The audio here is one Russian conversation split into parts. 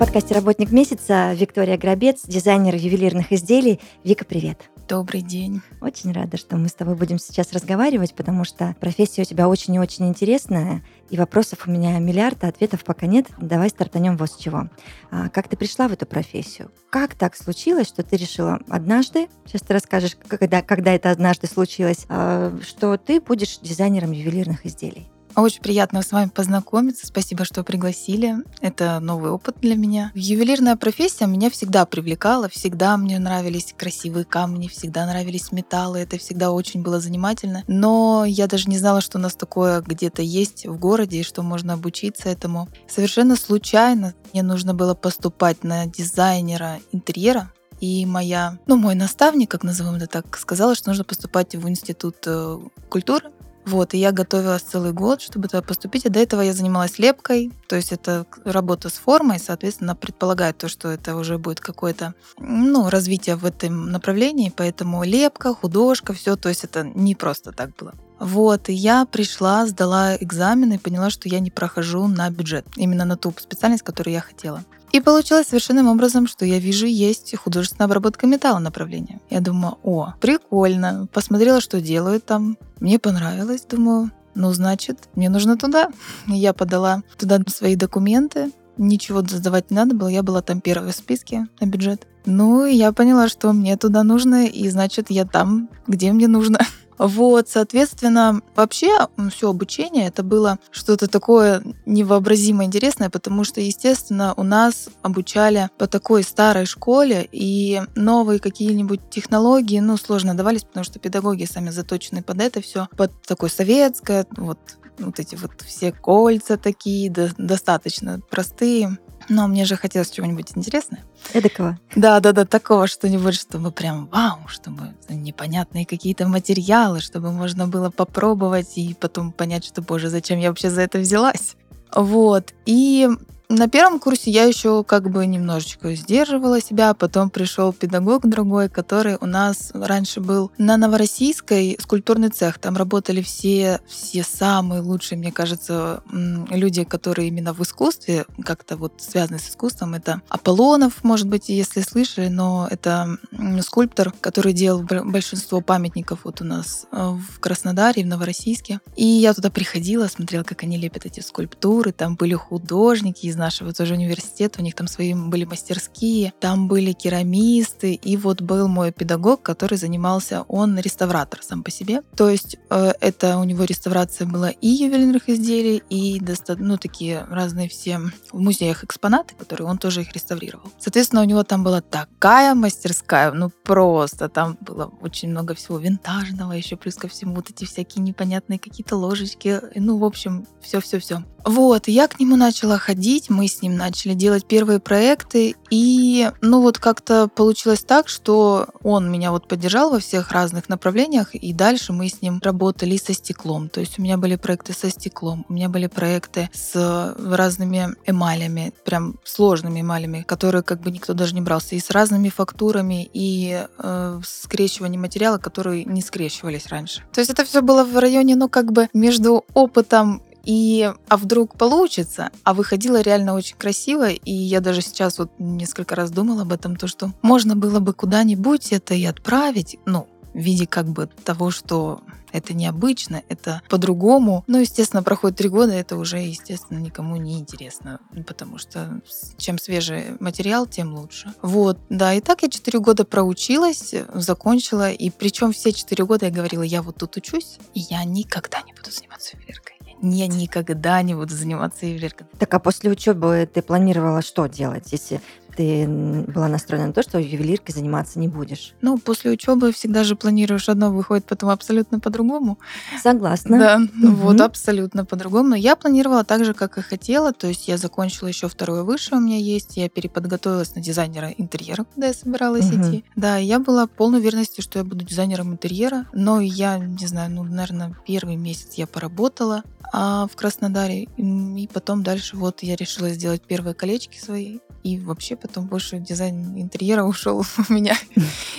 Подкасте «Работник месяца» Виктория Грабец, дизайнер ювелирных изделий. Вика, привет. Добрый день. Очень рада, что мы с тобой будем сейчас разговаривать, потому что профессия у тебя очень и очень интересная, и вопросов у меня миллиард, а ответов пока нет. Давай стартанем вот с чего. А, как ты пришла в эту профессию? Как так случилось, что ты решила однажды, сейчас ты расскажешь, когда, когда это однажды случилось, а, что ты будешь дизайнером ювелирных изделий? Очень приятно с вами познакомиться. Спасибо, что пригласили. Это новый опыт для меня. Ювелирная профессия меня всегда привлекала. Всегда мне нравились красивые камни, всегда нравились металлы. Это всегда очень было занимательно. Но я даже не знала, что у нас такое где-то есть в городе и что можно обучиться этому. Совершенно случайно мне нужно было поступать на дизайнера интерьера и моя, ну, мой наставник, как назовем это так, сказала, что нужно поступать в институт э, культуры вот, и я готовилась целый год, чтобы туда поступить. И до этого я занималась лепкой, то есть это работа с формой, соответственно, предполагает то, что это уже будет какое-то ну, развитие в этом направлении, поэтому лепка, художка, все, то есть это не просто так было. Вот, и я пришла, сдала экзамен и поняла, что я не прохожу на бюджет, именно на ту специальность, которую я хотела. И получилось совершенным образом, что я вижу, есть художественная обработка металла направление. Я думаю, о, прикольно. Посмотрела, что делают там. Мне понравилось. Думаю, ну, значит, мне нужно туда. Я подала туда свои документы. Ничего задавать не надо было. Я была там первой в списке на бюджет. Ну, я поняла, что мне туда нужно, и значит, я там, где мне нужно. Вот, соответственно, вообще все обучение это было что-то такое невообразимо интересное, потому что, естественно, у нас обучали по такой старой школе, и новые какие-нибудь технологии, ну, сложно давались, потому что педагоги сами заточены под это все, под такое советское, вот вот эти вот все кольца такие, достаточно простые. Но мне же хотелось чего-нибудь интересного. Эдакого. Да, да, да, такого что-нибудь, чтобы прям вау, чтобы непонятные какие-то материалы, чтобы можно было попробовать и потом понять, что, боже, зачем я вообще за это взялась. Вот. И на первом курсе я еще как бы немножечко сдерживала себя, потом пришел педагог другой, который у нас раньше был на Новороссийской скульптурный цех. Там работали все, все самые лучшие, мне кажется, люди, которые именно в искусстве, как-то вот связаны с искусством. Это Аполлонов, может быть, если слышали, но это скульптор, который делал большинство памятников вот у нас э, в Краснодаре, в Новороссийске. И я туда приходила, смотрела, как они лепят эти скульптуры. Там были художники из нашего тоже университета, у них там свои были мастерские, там были керамисты, и вот был мой педагог, который занимался, он реставратор сам по себе. То есть э, это у него реставрация была и ювелирных изделий, и ну, такие разные все в музеях экспонаты, которые он тоже их реставрировал. Соответственно, у него там была такая мастерская, ну просто там было очень много всего винтажного, еще плюс ко всему вот эти всякие непонятные какие-то ложечки, ну, в общем, все-все-все. Вот, я к нему начала ходить, мы с ним начали делать первые проекты, и, ну, вот как-то получилось так, что он меня вот поддержал во всех разных направлениях, и дальше мы с ним работали со стеклом. То есть у меня были проекты со стеклом, у меня были проекты с разными эмалями, прям сложными эмалями, которые как бы никто даже не брался, и с разными фактурами, и э, скрещиванием материала, которые не скрещивались раньше. То есть это все было в районе, ну, как бы между опытом и а вдруг получится, а выходило реально очень красиво, и я даже сейчас вот несколько раз думала об этом, то что можно было бы куда-нибудь это и отправить, ну, в виде как бы того, что это необычно, это по-другому. Но, естественно, проходит три года, это уже, естественно, никому не интересно, потому что чем свежий материал, тем лучше. Вот, да, и так я четыре года проучилась, закончила, и причем все четыре года я говорила, я вот тут учусь, и я никогда не буду заниматься ювелиркой я никогда не буду заниматься ювелиркой. Так а после учебы ты планировала что делать, если ты была настроена на то, что ювелиркой заниматься не будешь? Ну, после учебы всегда же планируешь одно, выходит потом абсолютно по-другому. Согласна. Да, Мгм. вот абсолютно по-другому. Но я планировала так же, как и хотела. То есть я закончила еще второе высшее у меня есть. Я переподготовилась на дизайнера интерьера, куда я собиралась Мгм. идти. Да, я была полной уверенности, что я буду дизайнером интерьера. Но я, не знаю, ну, наверное, первый месяц я поработала а, в Краснодаре. И потом дальше вот я решила сделать первые колечки свои. И вообще потом больше дизайн интерьера ушел у меня.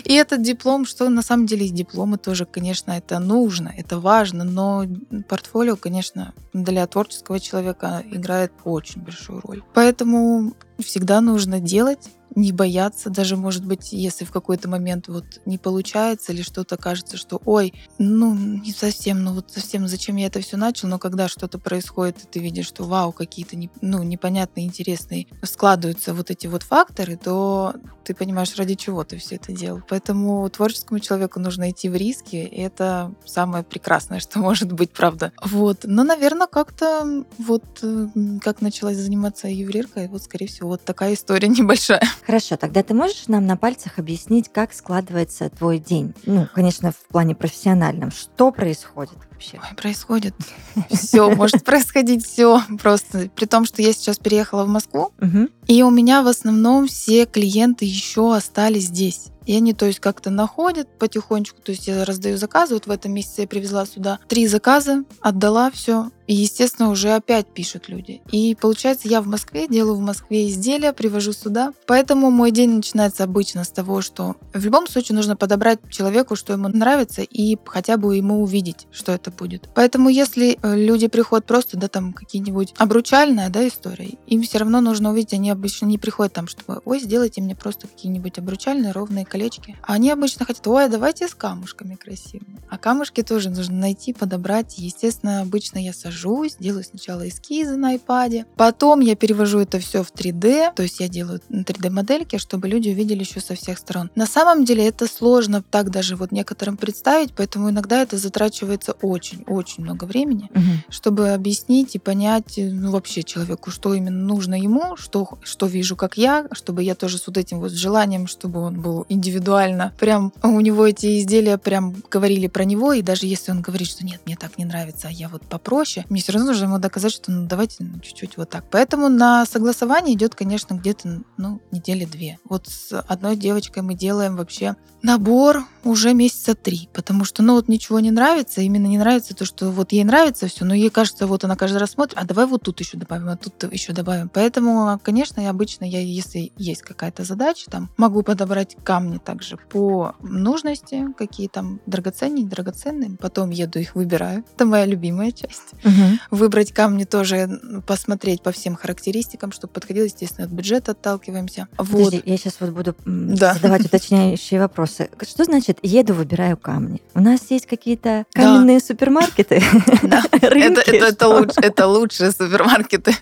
И этот диплом, что на самом деле дипломы тоже, конечно, это нужно, это важно, но портфолио, конечно, для творческого человека играет очень большую роль. Поэтому всегда нужно делать, не бояться, даже, может быть, если в какой-то момент вот не получается или что-то кажется, что, ой, ну, не совсем, ну вот совсем, зачем я это все начал, но когда что-то происходит, и ты видишь, что, вау, какие-то, не- ну, непонятные, интересные складываются вот эти вот факторы, то ты понимаешь, ради чего ты все это делал. Поэтому творческому человеку нужно идти в риски, и это самое прекрасное, что может быть, правда. Вот. Но, наверное, как-то вот э, как началась заниматься ювелиркой, вот, скорее всего, вот такая история небольшая. Хорошо, тогда ты можешь нам на пальцах объяснить, как складывается твой день? Ну, конечно, в плане профессиональном. Что происходит вообще? Ой, происходит все, может происходить все просто. При том, что я сейчас переехала в Москву, и у меня в основном все клиенты еще остались здесь. И они, то есть, как-то находят потихонечку. То есть я раздаю заказы. Вот в этом месяце я привезла сюда три заказа, отдала все. И, естественно, уже опять пишут люди. И получается, я в Москве, делаю в Москве изделия, привожу сюда. Поэтому мой день начинается обычно с того, что в любом случае нужно подобрать человеку, что ему нравится, и хотя бы ему увидеть, что это будет. Поэтому если э, люди приходят просто, да, там какие-нибудь обручальная, да, история, им все равно нужно увидеть, они обычно не приходят там, чтобы, ой, сделайте мне просто какие-нибудь обручальные ровные колечки. А они обычно хотят, ой, а давайте с камушками красивыми. А камушки тоже нужно найти, подобрать. Естественно, обычно я сажусь, делаю сначала эскизы на iPad, потом я перевожу это все в 3D, то есть я делаю 3D-модельки, чтобы люди увидели еще со всех сторон. На самом деле это сложно так даже вот некоторым представить, поэтому иногда это затрачивается очень-очень много времени Мгм. чтобы объяснить и понять, ну, вообще человеку, что именно нужно ему, что, что вижу, как я, чтобы я тоже с вот этим вот желанием, чтобы он был индивидуально. Прям у него эти изделия прям говорили про него, и даже если он говорит, что нет, мне так не нравится, а я вот попроще, мне все равно нужно ему доказать, что ну, давайте ну, чуть-чуть вот так. Поэтому на согласование идет, конечно, где-то, ну, недели две. Вот с одной девочкой мы делаем вообще набор уже месяца три, потому что, ну, вот ничего не нравится, именно не нравится то, что вот ей нравится все, но ей кажется, вот она каждый раз смотрит, а давай вот тут еще добавим, а тут еще добавим. Поэтому, конечно, я обычно, я, если есть какая-то задача, там, могу подобрать камни также по нужности, какие там драгоценные, драгоценные, потом еду их выбираю. Это моя любимая часть. Мгм. Выбрать камни тоже, посмотреть по всем характеристикам, чтобы подходило, естественно, от бюджета отталкиваемся. Вот. Подожди, я сейчас вот буду Да. задавать уточняющие вопросы. Что значит еду, выбираю камни? У нас есть какие-то каменные супермаркеты? Да. Это, это, это, луч- это лучшие супермаркеты.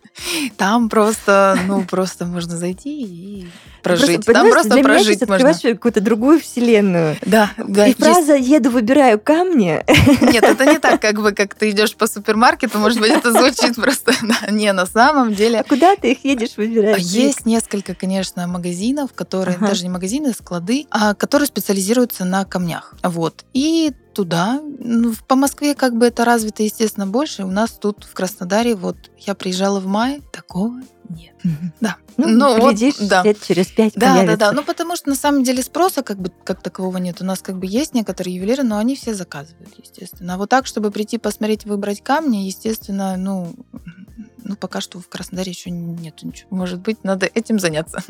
Там просто, ну, просто можно зайти и прожить. Там понимаешь, просто для меня прожить сейчас можно. открываешь какую-то другую вселенную. Да, да. И есть- фраза «еду, выбираю камни» Нет, это не так, как бы, как ты идешь по супермаркету, может быть, это звучит просто. да. Не, на самом деле. А куда ты их едешь, выбираешь? Есть несколько, конечно, магазинов, которые, Ага. даже не магазины, а склады, а, которые специализируются на камнях. Вот. И туда, ну, по Москве как бы это развито, естественно, больше. У нас тут в Краснодаре, вот я приезжала в мае, такого нет. Да. Ну, Ну, вот, глядишь, да. лет через пять Да, да, появится. да. Ну, потому что на самом деле спроса как бы как такового нет. У нас как бы есть некоторые ювелиры, но они все заказывают, естественно. А вот так, чтобы прийти посмотреть, выбрать камни, естественно, ну, ну, пока что в Краснодаре еще нету ничего. Может быть, надо этим заняться.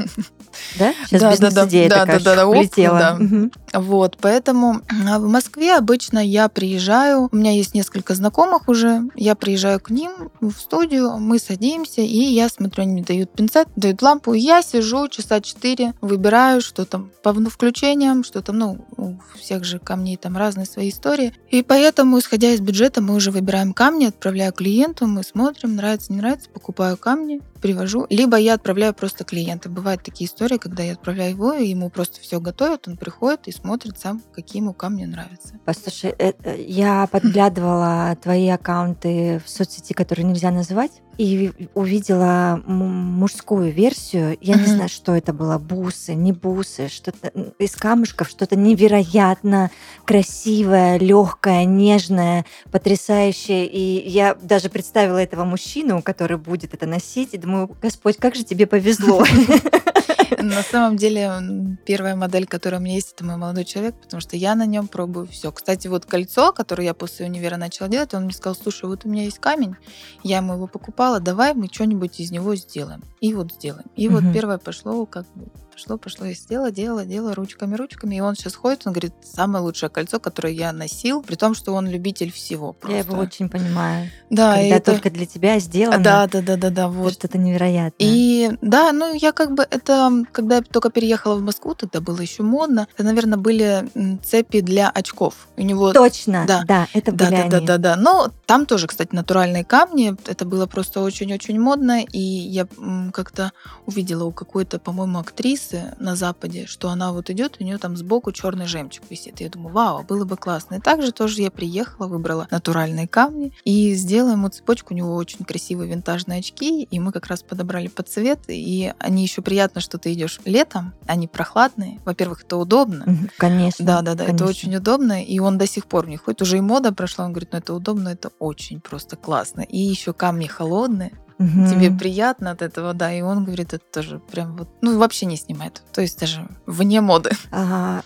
Да? Сейчас Да, да, да, да, да, да, оп, влетела. да. Мгм. Вот, поэтому а, в Москве обычно я приезжаю, у меня есть несколько знакомых уже, я приезжаю к ним в студию, мы садимся, и я смотрю, они мне дают пинцет, дают лампу, я сижу часа четыре, выбираю, что там по включениям, что там, ну, у всех же камней там разные свои истории. И поэтому, исходя из бюджета, мы уже выбираем камни, отправляю клиенту, мы смотрим, нравится, не нравится, покупаю камни, привожу, либо я отправляю просто клиента. Бывают такие истории, когда я отправляю его, и ему просто все готовят, он приходит и смотрит сам, какие ему камни нравятся. Послушай, э, э, я подглядывала твои аккаунты в соцсети, которые нельзя называть, и увидела мужскую версию. Я не знаю, что это было. Бусы, не бусы, что-то из камушков, что-то невероятно красивое, легкое, нежное, потрясающее. И я даже представила этого мужчину, который будет это носить, и думаю, Господь, как же тебе повезло. На самом деле, первая модель, которая у меня есть, это мой молодой человек, потому что я на нем пробую все. Кстати, вот кольцо, которое я после универа начала делать, он мне сказал, слушай, вот у меня есть камень, я ему его покупала, давай мы что-нибудь из него сделаем. И вот сделаем. И вот Мгм. первое пошло, как бы, пошло, пошло, я сделала, делала, делала ручками, ручками. И он сейчас ходит, он говорит, самое лучшее кольцо, которое я носил, при том, что он любитель всего. Я его просто. очень понимаю. Да, Когда это... только для тебя сделано, Да, да, да, да, да, вот. что-то невероятное. И да, ну я как бы это, когда я только переехала в Москву, тогда было еще модно. Это, наверное, были цепи для очков. У него Точно, Да. да, это да, были да, да, они. да, да. Но там тоже, кстати, натуральные камни. Это было просто очень-очень модно. И я как-то увидела у какой-то, по-моему, актрисы на Западе, что она вот идет, у нее там сбоку черный жемчуг висит. Я думаю, вау, было бы классно. И также тоже я приехала, выбрала натуральные камни и сделала ему цепочку. У него очень красивые винтажные очки, и мы как раз подобрали под цвет. И они еще приятно, что ты идешь летом, они прохладные. Во-первых, это удобно. Конечно. Да, да, да, это очень удобно, и он до сих пор не ходит. Уже и мода прошла, он говорит, ну это удобно, это очень просто классно. И еще камни холодные, Мгм. тебе приятно от этого, да, и он говорит, это тоже прям вот, ну вообще не снимает, то есть даже вне моды. А,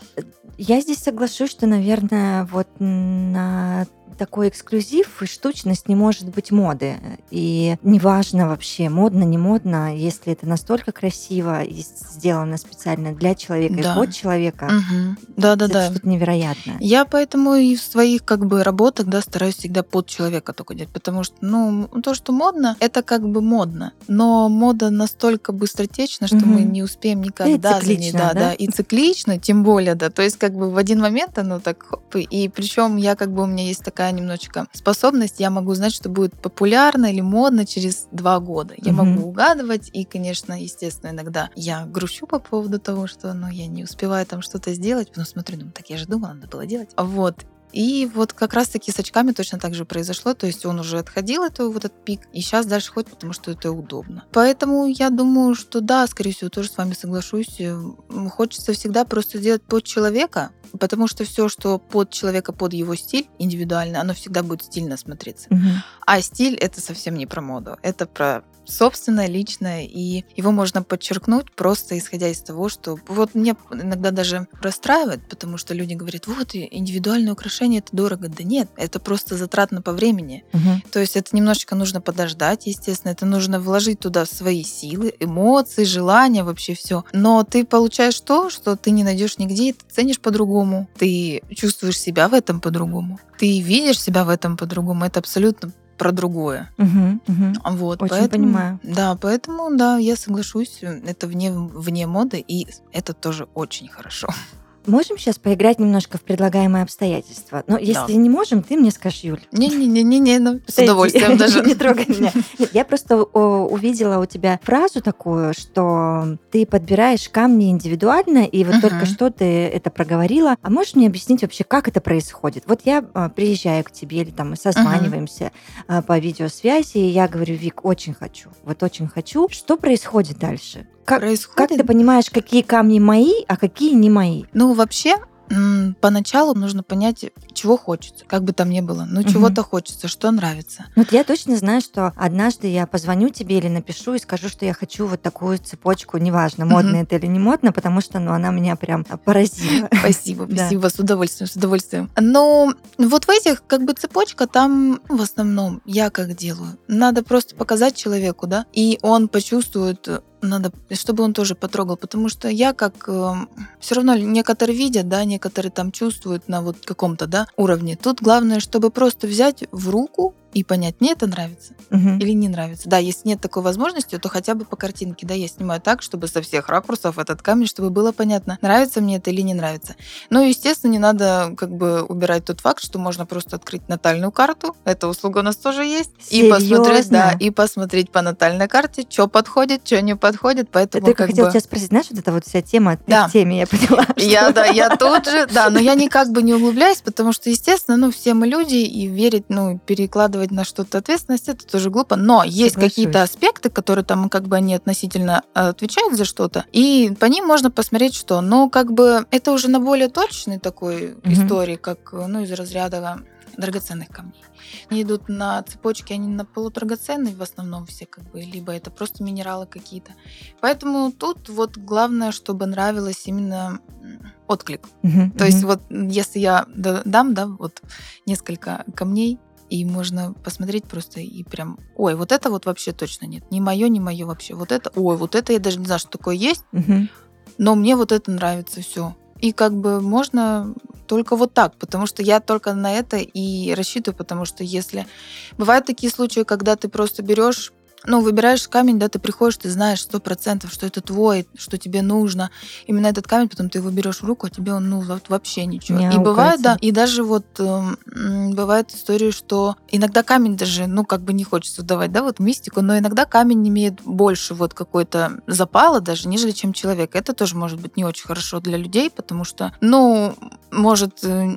Я здесь соглашусь, что, наверное, вот на такой эксклюзив и штучность не может быть моды. И неважно вообще, модно, не модно, если это настолько красиво и сделано специально для человека Да. и под человека, Да, да, это да. что-то невероятное. Я поэтому и в своих как бы работах, да, стараюсь всегда под человека только делать, потому что, ну, то, что модно, это как бы модно, но мода настолько быстротечна, что мы Мгм. не успеем никогда за ней, циклично, да, да? да, и циклично, тем более, да, то есть как бы в один момент оно так, хоп, и причем я как бы у меня есть такая немножечко способность, я могу знать, что будет популярно или модно через два года, я Мгм. могу угадывать, и, конечно, естественно, иногда я грущу по поводу того, что, ну, я не успеваю там что-то сделать, потом смотрю, ну, так я же думала, надо было делать. Вот. И вот как раз-таки с очками точно так же произошло. То есть он уже отходил, это, вот этот пик, и сейчас дальше ходит, потому что это удобно. Поэтому я думаю, что да, скорее всего, тоже с вами соглашусь. Хочется всегда просто сделать под человека, потому что все, что под человека, под его стиль индивидуально, оно всегда будет стильно смотреться. Мгм. А стиль это совсем не про моду, это про собственное, личное, и его можно подчеркнуть просто исходя из того, что вот меня иногда даже расстраивает, потому что люди говорят, вот индивидуальное украшение это дорого. Да нет, это просто затратно по времени. Мгм. То есть это немножечко нужно подождать, естественно, это нужно вложить туда свои силы, эмоции, желания, вообще все. Но ты получаешь то, что ты не найдешь нигде, и ты ценишь по-другому, ты чувствуешь себя в этом по-другому, ты видишь себя в этом по-другому. Это абсолютно про другое. Мгм. Мгм. Вот, Очень поэтому, понимаю. Да, поэтому, да, я соглашусь, это вне, вне моды, и это тоже очень хорошо. Можем сейчас поиграть немножко в предлагаемые обстоятельства? Но если Да. не можем, ты мне скажешь, Юль. Не-не-не-не, ну, с удовольствием даже. Не трогай меня. Нет, я просто о, увидела у тебя фразу такую, что ты подбираешь камни индивидуально, и вот только что ты это проговорила. А можешь мне объяснить вообще, как это происходит? Вот я а, приезжаю к тебе, или там мы созваниваемся а, по видеосвязи, и я говорю, Вик, очень хочу, вот очень хочу. Что происходит дальше? Как, Происходит как ты понимаешь, какие камни мои, а какие не мои? Ну, вообще, поначалу нужно понять, чего хочется, как бы там ни было. Ну, чего-то хочется, что нравится. Ну, Вот я точно знаю, что однажды я позвоню тебе или напишу и скажу, что я хочу вот такую цепочку, неважно, модно это или не модно, потому что ну, она меня прям поразила. Спасибо, спасибо, с удовольствием, с удовольствием. Но вот в этих, как бы, цепочка, там в основном я как делаю. Надо просто показать человеку, да, и он почувствует, надо, чтобы он тоже потрогал, потому что я как все равно некоторые видят, да, некоторые там чувствуют на вот каком-то, да, уровне. Тут главное, чтобы просто взять в руку и понять, мне это нравится Мгм. или не нравится. Да, если нет такой возможности, то хотя бы по картинке, да, я снимаю так, чтобы со всех ракурсов этот камень, чтобы было понятно, нравится мне это или не нравится. Ну, естественно, не надо как бы убирать тот факт, что можно просто открыть натальную карту, эта услуга у нас тоже есть, и посмотреть, да, и посмотреть по натальной карте, что подходит, что не подходит, поэтому Ты как хотела бы... тебя спросить, знаешь, вот эта вот вся тема, ты Да. в теме, я поняла. Я, да, я тут же, да, но я никак бы не углубляюсь, потому что, естественно, ну, все мы люди, и верить, ну, перекладывать на что-то ответственность, это тоже глупо. Но есть какие-то аспекты, которые там, как бы, они относительно э, отвечают за что-то, и по ним можно посмотреть, что. Но, как бы, это уже на более точной такой Мгм. истории, как, ну, из разряда драгоценных камней. Они идут на цепочке, они на полудрагоценные в основном все, как бы, либо это просто минералы какие-то. Поэтому тут вот главное, чтобы нравилось именно отклик. Мгм, То есть вот если я да- дам, да, вот несколько камней, и можно посмотреть просто и прям, ой, вот это вот вообще точно нет, не мое, не мое вообще, вот это, ой, вот это я даже не знаю, что такое есть, Мгм. но мне вот это нравится все. И как бы можно только вот так, потому что я только на это и рассчитываю, потому что если... Бывают такие случаи, когда ты просто берешь ну, выбираешь камень, да, ты приходишь, ты знаешь сто процентов, что это твой, что тебе нужно. Именно этот камень, потом ты его берешь в руку, а тебе он, ну, вот вообще ничего. Не и бывает, да, и даже вот м, бывают истории, что иногда камень даже, ну, как бы не хочется давать, да, вот мистику, но иногда камень имеет больше вот какой-то запала даже, нежели чем человек. Это тоже может быть не очень хорошо для людей, потому что, ну, может э,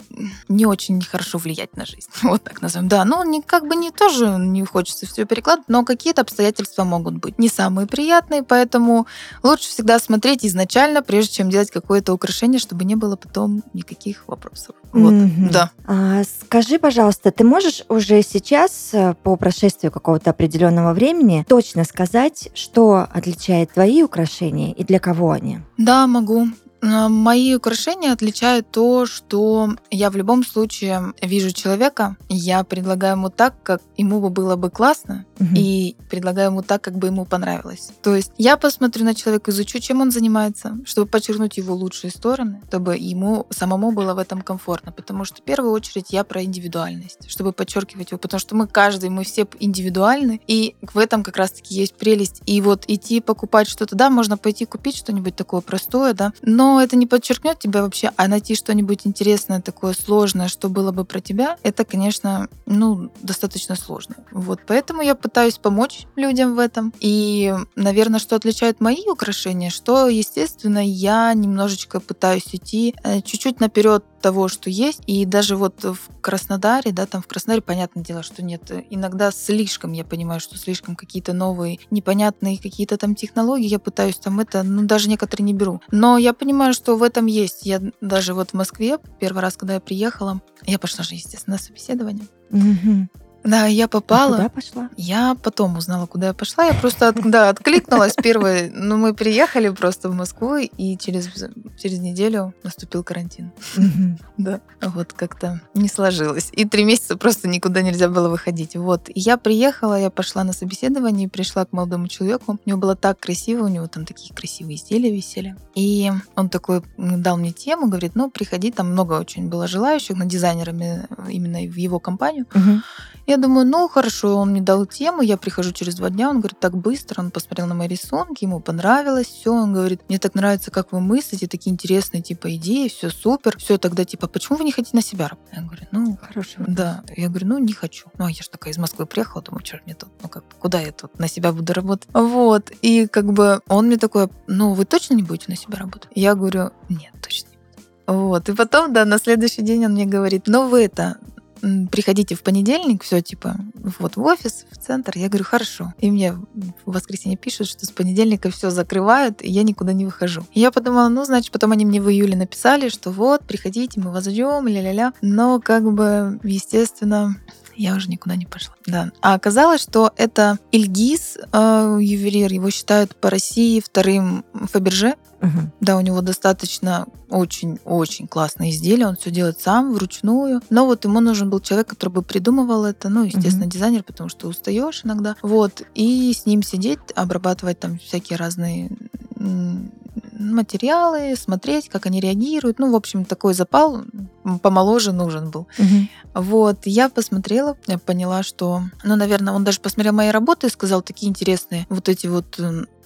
не очень хорошо влиять на жизнь. Вот так назовем. Да, ну, не, как бы не тоже не хочется все перекладывать, но какие-то обстоятельства могут быть не самые приятные, поэтому лучше всегда смотреть изначально, прежде чем делать какое-то украшение, чтобы не было потом никаких вопросов. Вот, Мгм. да. А, скажи, пожалуйста, ты можешь уже сейчас, э, по прошествию какого-то определенного времени, точно сказать, что отличает твои украшения и для кого они? Да, могу. Мои украшения отличают то, что я в любом случае вижу человека, я предлагаю ему так, как ему бы было бы классно, И предлагаю ему так, как бы ему понравилось. То есть я посмотрю на человека, изучу, чем он занимается, чтобы подчеркнуть его лучшие стороны, чтобы ему самому было в этом комфортно. Потому что в первую очередь я про индивидуальность, чтобы подчеркивать его, потому что мы каждый, мы все индивидуальны, и в этом как раз-таки есть прелесть. И вот идти покупать что-то, да, можно пойти купить что-нибудь такое простое, да, но это не подчеркнет тебя вообще, а найти что-нибудь интересное, такое сложное, что было бы про тебя, это, конечно, ну, достаточно сложно. Вот, поэтому я пытаюсь помочь людям в этом. И, наверное, что отличает мои украшения, что, естественно, я немножечко пытаюсь идти э, чуть-чуть наперед того, что есть. И даже вот в Краснодаре, да, там в Краснодаре, понятное дело, что нет. Иногда слишком, я понимаю, что слишком какие-то новые, непонятные какие-то там технологии, я пытаюсь там это, ну, даже некоторые не беру. Но я понимаю, что в этом есть. Я даже вот в Москве, первый раз, когда я приехала, я пошла же, естественно, на собеседование. Мгм. Да, я А попала. куда пошла? Я потом узнала, куда я пошла. Я просто от- да, откликнулась первой. Ну, мы приехали просто в Москву, и через, через неделю наступил карантин. Да, вот как-то не сложилось. И три месяца просто никуда нельзя было выходить. Вот. И я приехала, я пошла на собеседование, пришла к молодому человеку. У него было так красиво, у него там такие красивые изделия висели. И он такой дал мне тему, говорит, ну, приходи, там много очень было желающих, на дизайнерами э, именно в его компанию. Я думаю, ну хорошо, он мне дал тему, я прихожу через два дня, он говорит, так быстро, он посмотрел на мои рисунки, ему понравилось, все, он говорит, мне так нравится, как вы мыслите, такие интересные типа идеи, все супер, все тогда типа, почему вы не хотите на себя работать? Я говорю, ну Хороший вопрос. да, я говорю, ну не хочу. Ну а я же такая из Москвы приехала, думаю, что мне тут, ну как, куда я тут на себя буду работать? Вот, и как бы он мне такой, ну вы точно не будете на себя работать? Я говорю, нет, точно. Вот, и потом, да, на следующий день он мне говорит, ну вы это, приходите в понедельник, все типа вот в офис, в центр. Я говорю, хорошо. И мне в воскресенье пишут, что с понедельника все закрывают, и я никуда не выхожу. И я подумала, ну, значит, потом они мне в июле написали, что вот, приходите, мы вас ждем, ля-ля-ля. Но как бы, естественно, я уже никуда не пошла. Да. А оказалось, что это Ильгиз, э, ювелир, его считают по России вторым Фаберже. Мгм. Да, у него достаточно очень-очень классные изделия, он все делает сам, вручную. Но вот ему нужен был человек, который бы придумывал это, ну, естественно, дизайнер, потому что устаешь иногда. Вот, и с ним сидеть, обрабатывать там всякие разные материалы, смотреть, как они реагируют. Ну, в общем, такой запал помоложе нужен был. Мгм. Вот, я посмотрела, я поняла, что, ну, наверное, он даже посмотрел мои работы и сказал, такие интересные вот эти вот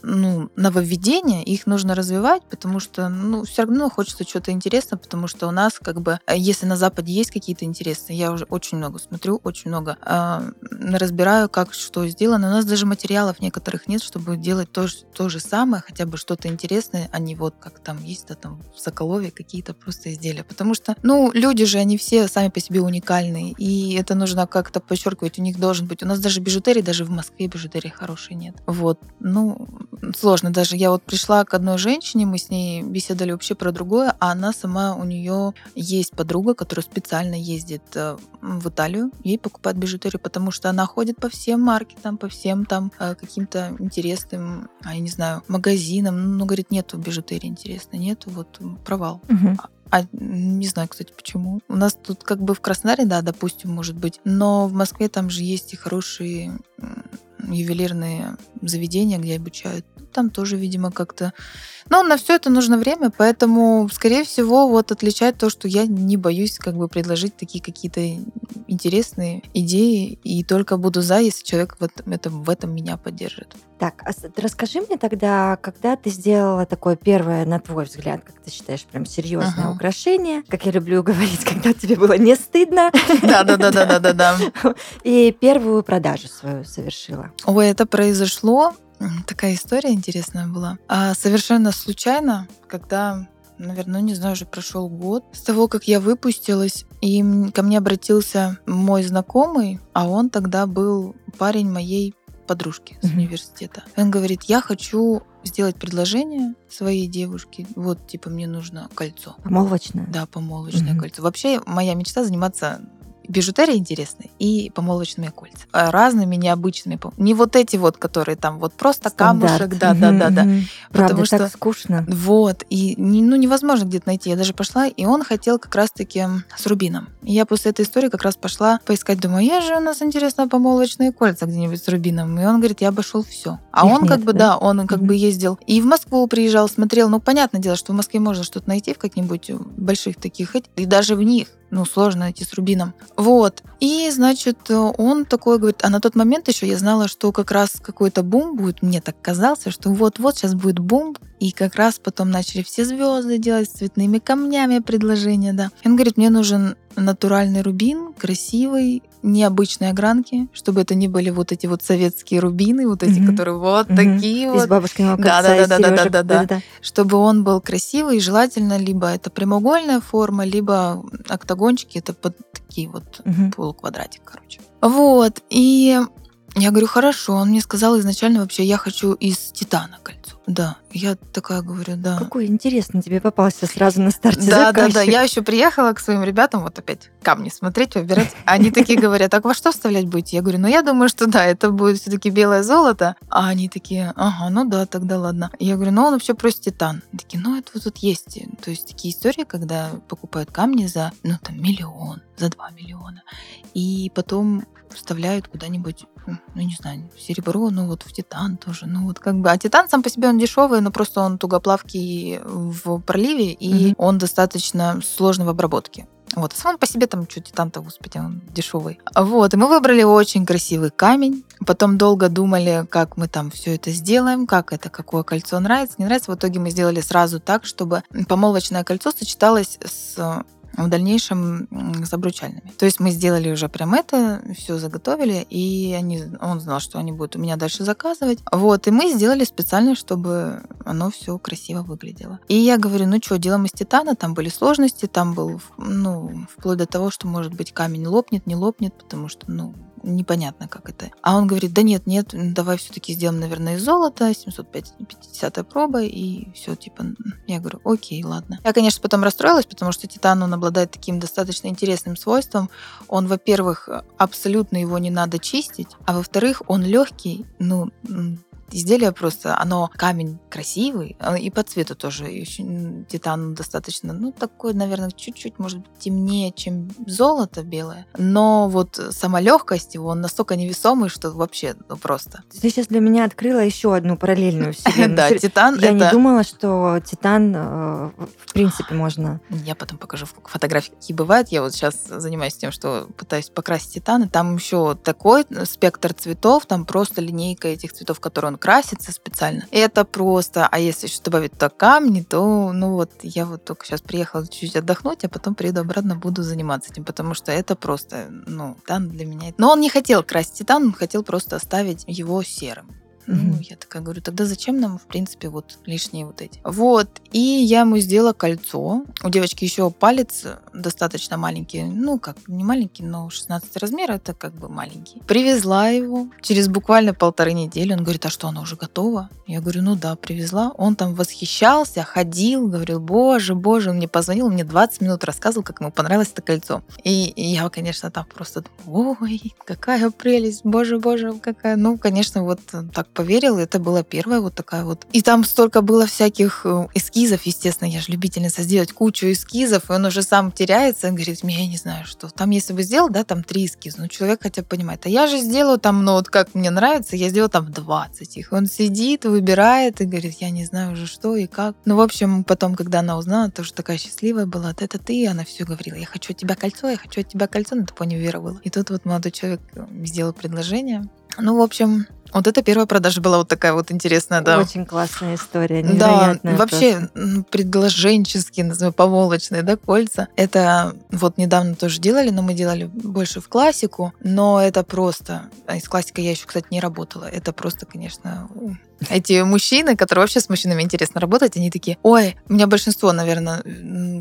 ну, нововведения, их нужно развивать, потому что, ну, все равно хочется что-то интересного, потому что у нас, как бы, э, если на Западе есть какие-то интересные, я уже очень много смотрю, очень много а, разбираю, как что сделано. У нас даже материалов некоторых нет, чтобы делать то, то же самое, хотя бы что-то интересное, а не вот как там есть, да, там в Соколове какие-то просто изделия. Потому что, ну, люди же, они все сами по себе уникальные, и это нужно как-то подчеркивать, у них должен быть. У нас даже бижутерии, даже в Москве бижутерии хорошей нет. Вот, ну, сложно. Даже я вот пришла к одной женщине, мы с ней беседовали вообще про другое, а она сама, у нее есть подруга, которая специально ездит э, в Италию, ей покупает бижутерию, потому что она ходит по всем маркетам, по всем там э, каким-то интересным, а, я не знаю, магазинам. Ну, говорит, нету бижутерии интересной, нету, вот провал. А м, не знаю, кстати, почему. У нас тут как бы в Краснодаре, да, допустим, может быть, но в Москве там же есть и хорошие ювелирные заведения, где обучают. Там тоже, видимо, как-то... Но на все это нужно время, поэтому, скорее всего, вот отличает то, что я не боюсь как бы предложить такие какие-то интересные идеи, и только буду за, если человек в этом, это, в этом меня поддержит. Так, а расскажи мне тогда, когда ты сделала такое первое, на твой взгляд, как ты считаешь, прям серьезное Ага. украшение, как я люблю говорить, когда тебе было не стыдно, Да-да-да-да-да-да. и первую продажу свою совершила. Ой, это произошло. Такая история интересная была. А совершенно случайно, когда, наверное, ну, не знаю, уже прошел год с того, как я выпустилась, и ко мне обратился мой знакомый, а он тогда был парень моей подружки с университета. Он говорит, я хочу сделать предложение своей девушке. Вот, типа, мне нужно кольцо. Помолвочная? Да, помолвочное кольцо. Вообще, моя мечта заниматься бижутерией интересной и помолвочными кольцами. А, Разными, необычными. Не вот эти вот, которые там вот просто камушек, да, да, да, да. Мгм. Правда, Потому так что- скучно. Вот, и ну, невозможно где-то найти. Я даже пошла, и он хотел как раз-таки с рубином. И я после этой истории как раз пошла поискать, думаю, я же у нас, интересно, помолвочные кольца где-нибудь с рубином. И он говорит, я обошел все. А Их он как нет, бы, да? да, он как Мгм. бы ездил и в Москву приезжал, смотрел. Ну, понятное дело, что в Москве можно что-то найти в каких-нибудь больших таких, и даже в них ну, сложно найти с рубином. Вот. И, значит, он такой говорит, а на тот момент еще я знала, что как раз какой-то бум будет, мне так казался, что вот-вот сейчас будет бум, и как раз потом начали все звезды делать с цветными камнями предложения, да. Он говорит, мне нужен натуральный рубин, красивый, необычной огранки, чтобы это не были вот эти вот советские рубины, вот эти, Мгм. которые вот Мгм. такие Из вот, бабушкиного Да, кольца, да, из да, да, да, сережек. да, да. Да-да-да. чтобы он был красивый, и желательно либо это прямоугольная форма, либо октагончики, это под такие вот Мгм. полуквадратик, короче. Вот, и я говорю, хорошо. Он мне сказал изначально вообще, я хочу из титана кольцо. Да, я такая говорю, да. Какой интересный тебе попался сразу на старте Да, да, да. заказчик. Я еще приехала к своим ребятам, вот опять камни смотреть, выбирать. Они такие говорят, так во что вставлять будете? Я говорю, ну я думаю, что да, это будет все-таки белое золото. А они такие, ага, ну да, тогда ладно. Я говорю, ну он вообще просит титан. Они такие, ну это вот тут есть. То есть такие истории, когда покупают камни за, ну там, миллион, за 2 миллиона. И потом вставляют куда-нибудь, ну не знаю, в серебро, ну вот в титан тоже. Ну вот как бы, а титан сам по себе он дешевый, но просто он тугоплавкий в проливе, и Мгм. он достаточно сложный в обработке. Вот, а сам по себе там что титан-то, господи, он дешевый. Вот, и мы выбрали очень красивый камень. Потом долго думали, как мы там все это сделаем, как это, какое кольцо нравится, не нравится. В итоге мы сделали сразу так, чтобы помолвочное кольцо сочеталось с в дальнейшем с обручальными. То есть мы сделали уже прям это, все заготовили, и они, он знал, что они будут у меня дальше заказывать. Вот, и мы сделали специально, чтобы оно все красиво выглядело. И я говорю, ну что, делаем из титана, там были сложности, там был, ну, вплоть до того, что, может быть, камень лопнет, не лопнет, потому что, ну, непонятно, как это. А он говорит, да нет, нет, давай все-таки сделаем, наверное, из золота, 750 проба, и все, типа, я говорю, окей, ладно. Я, конечно, потом расстроилась, потому что титан, он обладает таким достаточно интересным свойством. Он, во-первых, абсолютно его не надо чистить, а во-вторых, он легкий, ну, изделие просто, оно камень красивый, а, и по цвету тоже очень титан достаточно, ну, такой, наверное, чуть-чуть, может быть, темнее, чем золото белое. Но вот сама легкость его, он настолько невесомый, что вообще, ну, просто. Ты сейчас для меня открыла еще одну параллельную вселенную. Да, титан Я не думала, что титан, э, в принципе, можно... Я потом покажу фотографии, какие бывают. Я вот сейчас занимаюсь тем, что пытаюсь покрасить титан, и там еще такой спектр цветов, там просто линейка этих цветов, которые он красится специально. Это просто, а если еще добавить туда камни, то, ну вот, я вот только сейчас приехала чуть-чуть отдохнуть, а потом приеду обратно, буду заниматься этим, потому что это просто, ну, титан для меня. Но он не хотел красить титан, он хотел просто оставить его серым. Ну, я такая говорю, тогда зачем нам, в принципе, вот лишние вот эти? Вот. И я ему сделала кольцо. У девочки еще палец достаточно маленький. Ну, как, не маленький, но 16 размер, это как бы маленький. Привезла его. Через буквально полторы недели он говорит, а что, оно уже готово? Я говорю, ну да, привезла. Он там восхищался, ходил, говорил, боже, боже. Он мне позвонил, мне 20 минут рассказывал, как ему понравилось это кольцо. И я, конечно, там просто, ой, какая прелесть, боже, боже, какая. Ну, конечно, вот так поверил, это была первая вот такая вот. И там столько было всяких э, эскизов, естественно, я же любительница сделать кучу эскизов, и он уже сам теряется, и говорит, я не знаю, что. Там, если бы сделал, да, там три эскиза, ну, человек хотя бы понимает. А я же сделаю там, ну, вот как мне нравится, я сделаю там 20 их. Он сидит, выбирает и говорит, я не знаю уже что и как. Ну, в общем, потом, когда она узнала, тоже такая счастливая была, это ты, и она все говорила, я хочу от тебя кольцо, я хочу от тебя кольцо, но тупо не уверовала. И тут вот молодой человек э, сделал предложение. Ну, в общем, вот эта первая продажа была вот такая вот интересная, да. Очень классная история, невероятная. Да, вообще предложенческие, назовем, поволочные, да, кольца. Это вот недавно тоже делали, но мы делали больше в классику, но это просто... А из классика я еще, кстати, не работала. Это просто, конечно, эти мужчины, которые вообще с мужчинами интересно работать, они такие, ой, у меня большинство, наверное,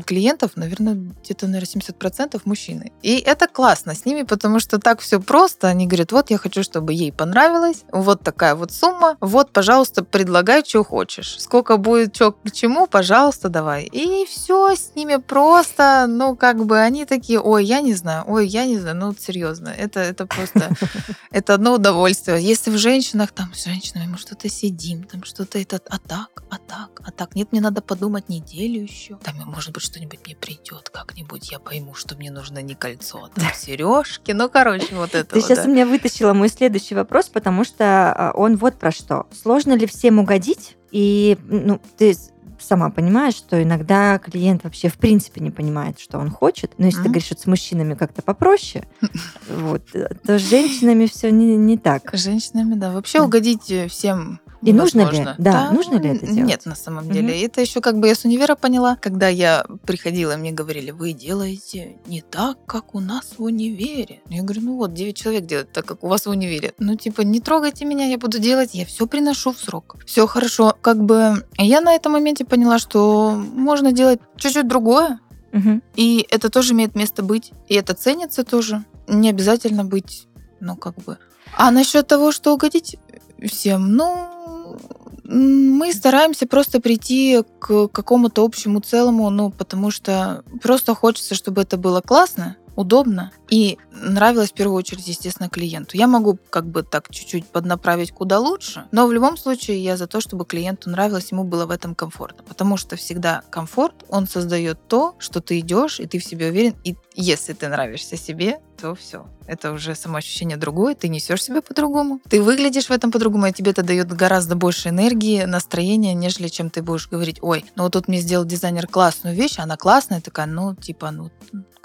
клиентов, наверное, где-то, наверное, 70% мужчины. И это классно с ними, потому что так все просто. Они говорят, вот я хочу, чтобы ей понравилось, вот такая вот сумма, вот, пожалуйста, предлагай, что хочешь. Сколько будет, что к чему, пожалуйста, давай. И все с ними просто, ну, как бы они такие, ой, я не знаю, ой, я не знаю, ну, вот серьезно, это, это просто, это одно удовольствие. Если в женщинах, там, с женщинами мы что-то сидим, там, что-то это, а так, а так, а так, нет, мне надо подумать неделю еще. Там, может быть, что-нибудь мне придет как-нибудь, я пойму, что мне нужно не кольцо, а там сережки, ну, короче, вот это Ты сейчас у меня вытащила мой следующий вопрос, потому что а, он вот про что. Сложно ли всем угодить? И ну, ты сама понимаешь, что иногда клиент вообще в принципе не понимает, что он хочет. Но если mm-hmm. ты говоришь, что с мужчинами как-то попроще, вот, то с женщинами все не, не так. С женщинами, да. Вообще угодить всем и нужно ли? Да, да, нужно ли это делать? Нет, на самом деле. Mm-hmm. Это еще как бы я с универа поняла, когда я приходила, мне говорили, вы делаете не так, как у нас в универе. Я говорю, ну вот, 9 человек делают так, как у вас в универе. Ну, типа, не трогайте меня, я буду делать, я все приношу в срок. Все хорошо. Как бы я на этом моменте поняла, что можно делать чуть-чуть другое, Угу. И это тоже имеет место быть. И это ценится тоже. Не обязательно быть, ну, как бы. А насчет того, что угодить всем, ну, мы стараемся просто прийти к какому-то общему целому, ну, потому что просто хочется, чтобы это было классно, удобно и нравилось в первую очередь, естественно, клиенту. Я могу как бы так чуть-чуть поднаправить куда лучше, но в любом случае я за то, чтобы клиенту нравилось, ему было в этом комфортно, потому что всегда комфорт, он создает то, что ты идешь, и ты в себе уверен, и если ты нравишься себе, то все. Это уже самоощущение другое, ты несешь себя по-другому, ты выглядишь в этом по-другому, и тебе это дает гораздо больше энергии, настроения, нежели чем ты будешь говорить, ой, ну вот тут мне сделал дизайнер классную вещь, она классная, такая, ну, типа, ну,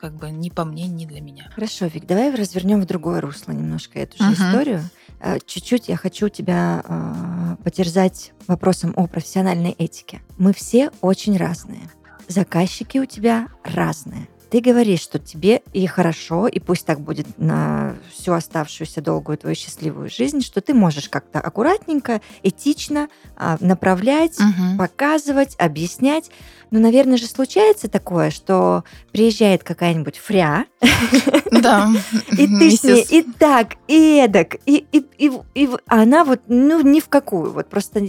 как бы не по мне, не для меня. Хорошо, Вик, давай развернем в другое русло немножко эту же uh-huh. историю. Э, чуть-чуть я хочу тебя э, потерзать вопросом о профессиональной этике. Мы все очень разные. Заказчики у тебя разные. Ты говоришь, что тебе и хорошо, и пусть так будет на всю оставшуюся долгую твою счастливую жизнь, что ты можешь как-то аккуратненько, этично а, направлять, угу. показывать, объяснять. Но, наверное же, случается такое, что приезжает какая-нибудь фря, да. и ты с ней и так, и эдак, и, и, и, и она вот, ну, ни в какую, вот просто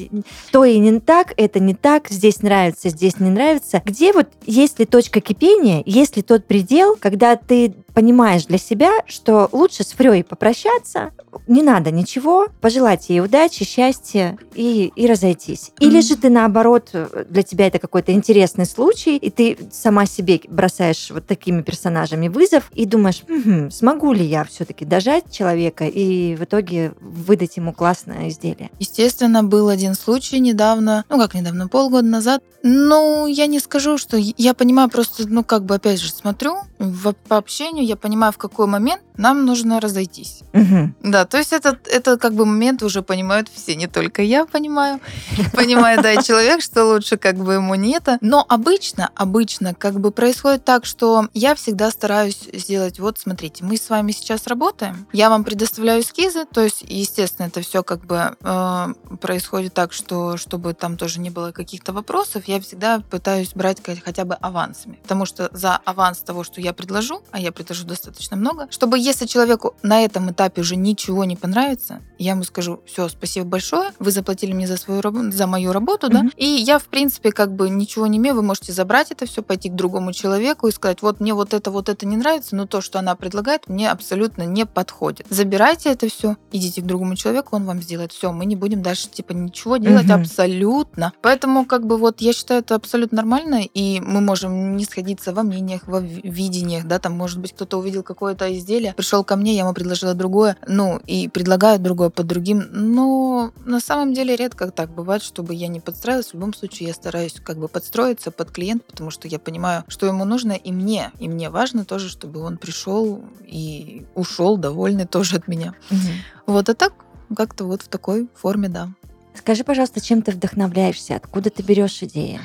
то и не так, это не так, здесь нравится, здесь не нравится. Где вот, есть ли точка кипения, есть ли тот предел, когда ты понимаешь для себя, что лучше с Фрей попрощаться, не надо ничего, пожелать ей удачи, счастья и, и разойтись. Или же ты наоборот, для тебя это какой-то интересный случай, и ты сама себе бросаешь вот такими персонажами вызов и думаешь, угу, смогу ли я все-таки дожать человека и в итоге выдать ему классное изделие. Естественно, был один случай недавно, ну как недавно, полгода назад. Ну, я не скажу, что я понимаю просто, ну как бы опять же смотрю в, по общению, я понимаю, в какой момент нам нужно разойтись. Угу. Да, то есть это, это как бы момент уже понимают все, не только я понимаю, понимает, да, человек, что лучше как бы ему не это. Но обычно, обычно как бы происходит так, что я всегда стараюсь сделать, вот смотрите, мы с вами сейчас работаем, я вам предоставляю эскизы, то есть, естественно, это все как бы э, происходит так, что чтобы там тоже не было каких-то вопросов, я всегда пытаюсь брать хотя бы авансами, потому что за аванс того, что я предложу, а я предложу достаточно много, чтобы если человеку на этом этапе уже ничего не понравится, я ему скажу, все, спасибо большое, вы заплатили мне за свою за мою работу, да, и я, в принципе, как бы ничего не имею, вы можете забрать это все, пойти к другому человеку и сказать, вот мне вот это, вот это не нравится, но то, что она предлагает, мне абсолютно не подходит. Забирайте это все, идите к другому человеку, он вам сделает все, мы не будем дальше, типа, ничего делать Мгм. абсолютно. Поэтому, как бы, вот, я считаю, это абсолютно нормально, и мы можем не сходиться во мнениях, во ви- видениях, да, там, может быть, кто-то увидел какое-то изделие, пришел ко мне, я ему предложила другое, ну, и предлагают другое под другим, но на самом деле редко так бывает, чтобы я не подстраивалась. В любом случае, я стараюсь как бы подстроиться под клиента, потому что я понимаю, что ему нужно, и мне, и мне важно тоже, чтобы он пришел и ушел довольный тоже от меня. Мгм. Вот, а так как-то вот в такой форме, да. Скажи, пожалуйста, чем ты вдохновляешься? Откуда ты берешь идеи?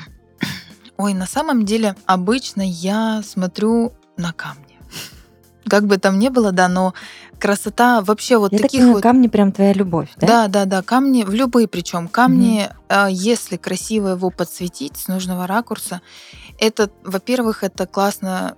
Ой, на самом деле, обычно я смотрю на камни. Как бы там ни было, да, но красота вообще вот Я так таких понимаю, вот... камни прям твоя любовь, да? Да, да, да, камни, в любые причем камни, а, если красиво его подсветить с нужного ракурса, это, во-первых, это классно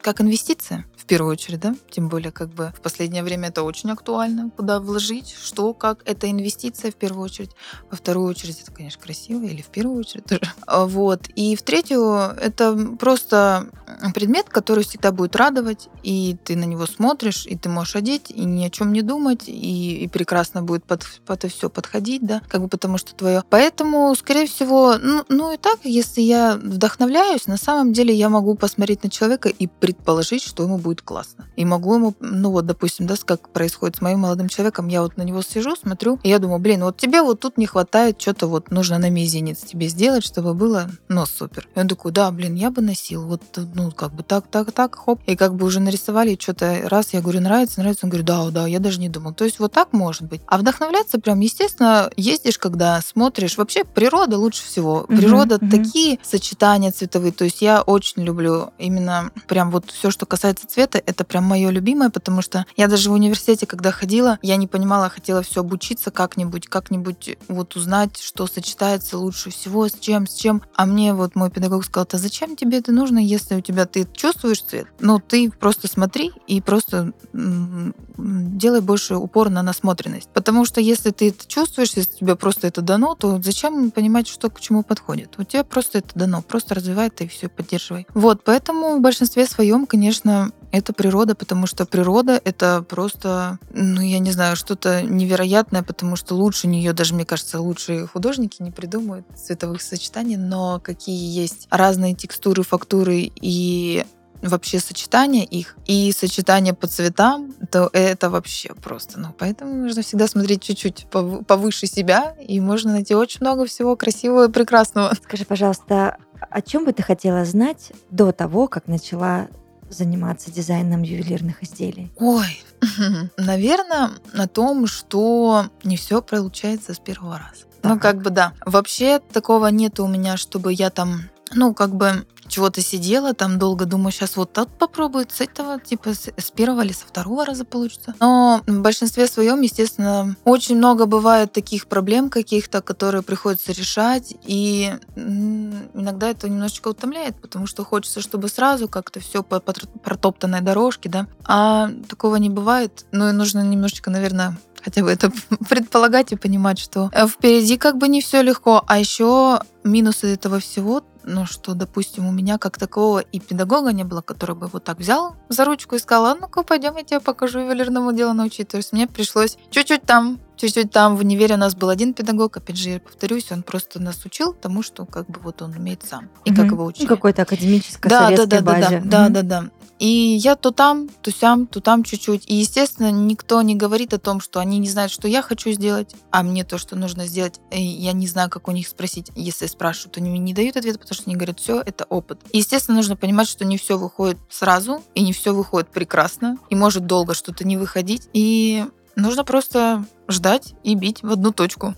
как инвестиция, в первую очередь, да, тем более как бы в последнее время это очень актуально, куда вложить, что, как, это инвестиция в первую очередь, во вторую очередь это, конечно, красиво, или в первую очередь тоже. А, Вот, и в третью это просто предмет, который всегда будет радовать, и ты на него смотришь, и ты можешь одеть, и ни о чем не думать, и, и прекрасно будет под, под все подходить, да, как бы потому что твое. Поэтому, скорее всего, ну, ну и так, если я вдохновляюсь, на самом деле я могу посмотреть на человека и предположить, что ему будет классно. И могу ему, ну вот, допустим, да, как происходит с моим молодым человеком, я вот на него сижу, смотрю, и я думаю, блин, вот тебе вот тут не хватает, что-то вот нужно на мизинец тебе сделать, чтобы было, ну, супер. И он такой, да, блин, я бы носил, вот, ну, как бы так, так, так, хоп. И как бы уже нарисовали что-то раз, я говорю, нравится, нравится, он говорит, да, да, я даже не думал. То есть вот так может быть. А вдохновляться прям, естественно, ездишь, когда смотришь. Вообще природа лучше всего. Природа мгм. такие сочетания цветовые. То есть я очень люблю именно прям вот все, что касается цвета, это прям мое любимое, потому что я даже в университете, когда ходила, я не понимала, хотела все обучиться как-нибудь, как-нибудь вот узнать, что сочетается лучше всего, с чем, с чем. А мне вот мой педагог сказал, а зачем тебе это нужно, если у тебя ты чувствуешь цвет? Ну, ты просто смотри и просто делай больше упор на насмотренность. Потому что если ты это чувствуешь, если тебе просто это дано, то зачем понимать, что к чему подходит? У тебя просто это дано, просто развивай это и все, поддерживай. Вот, поэтому в большинстве своем, конечно, это природа, потому что природа — это просто, ну, я не знаю, что-то невероятное, потому что лучше нее, даже, мне кажется, лучшие художники не придумают цветовых сочетаний, но какие есть разные текстуры, фактуры и вообще сочетание их и сочетание по цветам, то это вообще просто. Ну, поэтому нужно всегда смотреть чуть-чуть пов- повыше себя, и можно найти очень много всего красивого и прекрасного. Скажи, пожалуйста, о чем бы ты хотела знать до того, как начала заниматься дизайном ювелирных изделий? Ой, наверное, на том, что не все получается с первого раза. Ну, Так. как бы да. Вообще такого нет у меня, чтобы я там, ну, как бы чего-то сидела, там долго думаю, сейчас вот так попробую с этого, типа с, с первого или со второго раза получится. Но в большинстве своем, естественно, очень много бывает таких проблем каких-то, которые приходится решать, и иногда это немножечко утомляет, потому что хочется, чтобы сразу как-то все по, по протоптанной дорожке, да, а такого не бывает. Ну и нужно немножечко, наверное, хотя бы это предполагать и понимать, что э, впереди как бы не все легко, а еще минусы этого всего ну, что, допустим, у меня как такового и педагога не было, который бы вот так взял за ручку и сказал, а ну-ка, пойдем, я тебе покажу ювелирному делу научить. То есть мне пришлось чуть-чуть там Чуть-чуть там в универе у нас был один педагог, опять же, я повторюсь, он просто нас учил тому, что как бы вот он умеет сам. И Мгм. как его учили. Ну, какой-то академической да, да, советской да, да, базе. да, да, Мгм. да, да. И я то там, то сям, то там чуть-чуть. И, естественно, никто не говорит о том, что они не знают, что я хочу сделать, а мне то, что нужно сделать, и я не знаю, как у них спросить. Если спрашивают, они мне не дают ответ, потому что они говорят, все, это опыт. И, естественно, нужно понимать, что не все выходит сразу, и не все выходит прекрасно, и может долго что-то не выходить. И нужно просто ждать и бить в одну точку.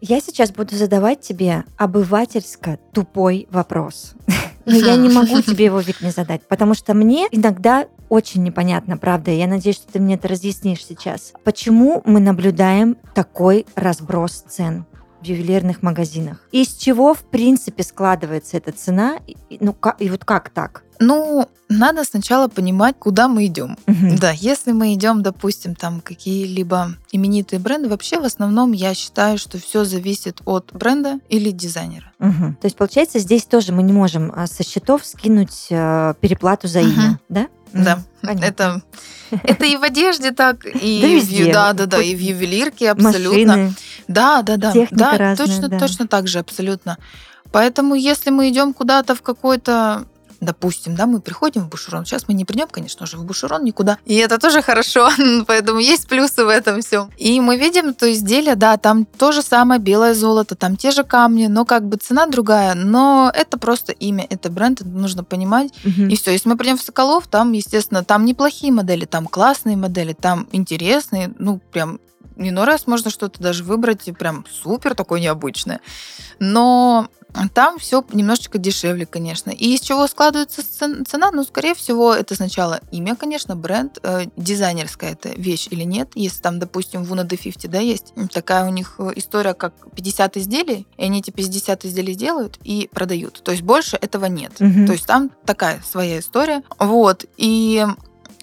Я сейчас буду задавать тебе обывательско тупой вопрос. Но я не могу тебе его, Вик, не задать, потому что мне иногда очень непонятно, правда. Я надеюсь, что ты мне это разъяснишь сейчас. Почему мы наблюдаем такой разброс цен? в ювелирных магазинах. Из чего, в принципе, складывается эта цена? И, ну, ка- и вот как так? Ну, надо сначала понимать, куда мы идем. Мгм. Да, если мы идем, допустим, там какие-либо именитые бренды, вообще в основном я считаю, что все зависит от бренда или дизайнера. Мгм. То есть, получается, здесь тоже мы не можем а, со счетов скинуть э, переплату за Мгм. имя, да? Да. Понятно. это, это и в одежде так, и Да в, везде. ю- да, да, да, и в ювелирке абсолютно. Машины. Да, да, да, техника да, разная, точно, да. точно так же, абсолютно. Поэтому, если мы идем куда-то в какой-то Допустим, да, мы приходим в Бушерон. Сейчас мы не придем, конечно же, в Бушерон никуда. И это тоже хорошо, поэтому есть плюсы в этом все. И мы видим то изделие, да, там то же самое белое золото, там те же камни, но как бы цена другая. Но это просто имя, это бренд, это нужно понимать. Мгм. И все, если мы придем в Соколов, там, естественно, там неплохие модели, там классные модели, там интересные, ну, прям иной раз можно что-то даже выбрать и прям супер такое необычное. Но там все немножечко дешевле, конечно. И из чего складывается цен- цена? Ну, скорее всего, это сначала имя, конечно, бренд, э, дизайнерская это вещь или нет. Если там, допустим, в Una D50, да, есть такая у них история, как 50 изделий, и они эти 50 изделий делают и продают. То есть больше этого нет. Мгм. То есть там такая своя история. Вот. И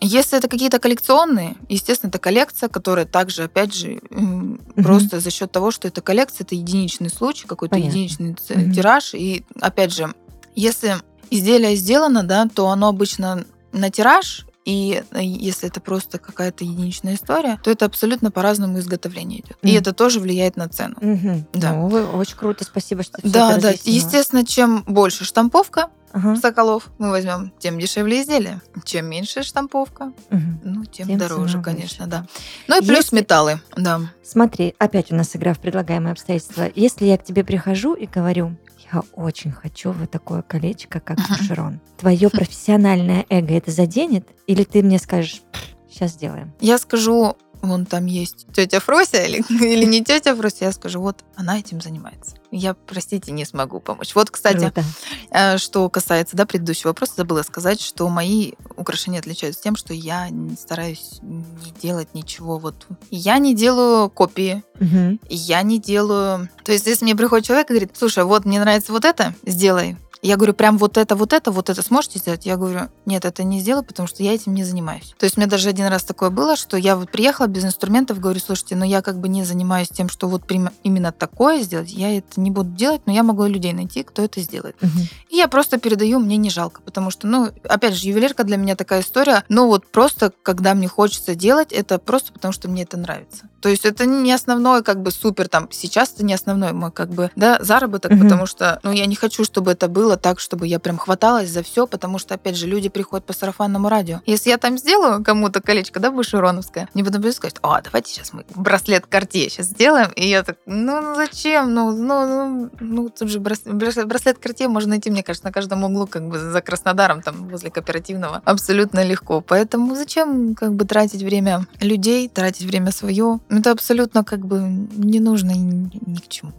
если это какие-то коллекционные, естественно, это коллекция, которая также, опять же, м, просто за счет того, что это коллекция, это единичный случай, какой-то Понятно. единичный Мгм. тираж. И, опять же, если изделие сделано, да, то оно обычно на тираж, и э, если это просто какая-то единичная история, то это абсолютно по-разному изготовление идет. И Мгм. это тоже влияет на цену. Мгм. Да. Ну, вы- очень круто, спасибо, что ты Да, это да. разъяснила. Естественно, чем больше штамповка Ага. соколов мы возьмем, тем дешевле изделие. Чем меньше штамповка, Мгм. ну, тем, Тем дороже, конечно, да. Ну и плюс Если- металлы, да. Смотри, опять у нас игра в предлагаемые обстоятельства. Если я к тебе прихожу и говорю, я очень хочу вот такое колечко, как Мгм. Бушерон. Твое профессиональное эго это заденет? Или ты мне скажешь, сейчас сделаем? Я скажу, вон там есть тетя Фрося или, или не тетя Фрося, я скажу, вот она этим занимается. Я, простите, не смогу помочь. Вот, кстати, Круто. Э, что касается да, предыдущего вопроса, забыла сказать, что мои украшения отличаются тем, что я стараюсь не делать ничего. Вот я не делаю копии, Мгм. я не делаю... То есть, если мне приходит человек и говорит, слушай, вот мне нравится вот это, сделай. Я говорю, прям вот это, вот это, вот это сможете сделать? Я говорю, нет, это не сделаю, потому что я этим не занимаюсь. То есть, у меня даже один раз такое было, что я вот приехала без инструментов, говорю, слушайте, но я как бы не занимаюсь тем, что вот именно такое сделать, я это не буду делать, но я могу людей найти, кто это сделает. Мгм. И я просто передаю, мне не жалко, потому что, ну, опять же, ювелирка для меня такая история, ну вот просто, когда мне хочется делать, это просто потому, что мне это нравится. То есть это не основной, как бы, супер, там, сейчас это не основной мой, как бы, да, заработок, Мгм. потому что, ну, я не хочу, чтобы это было так, чтобы я прям хваталась за все, потому что, опять же, люди приходят по сарафанному радио. Если я там сделаю кому-то колечко, да, бушероновское, мне потом придут сказать, а, давайте сейчас мы браслет Cartier сейчас сделаем, и я так, ну, ну зачем, ну, ну, ну, ну, тут же брас- брас- браслет Cartier можно найти, мне кажется, на каждом углу, как бы за Краснодаром, там, возле кооперативного, абсолютно легко. Поэтому зачем, как бы, тратить время людей, тратить время свое? Это абсолютно, как бы, не нужно ни, ни к чему.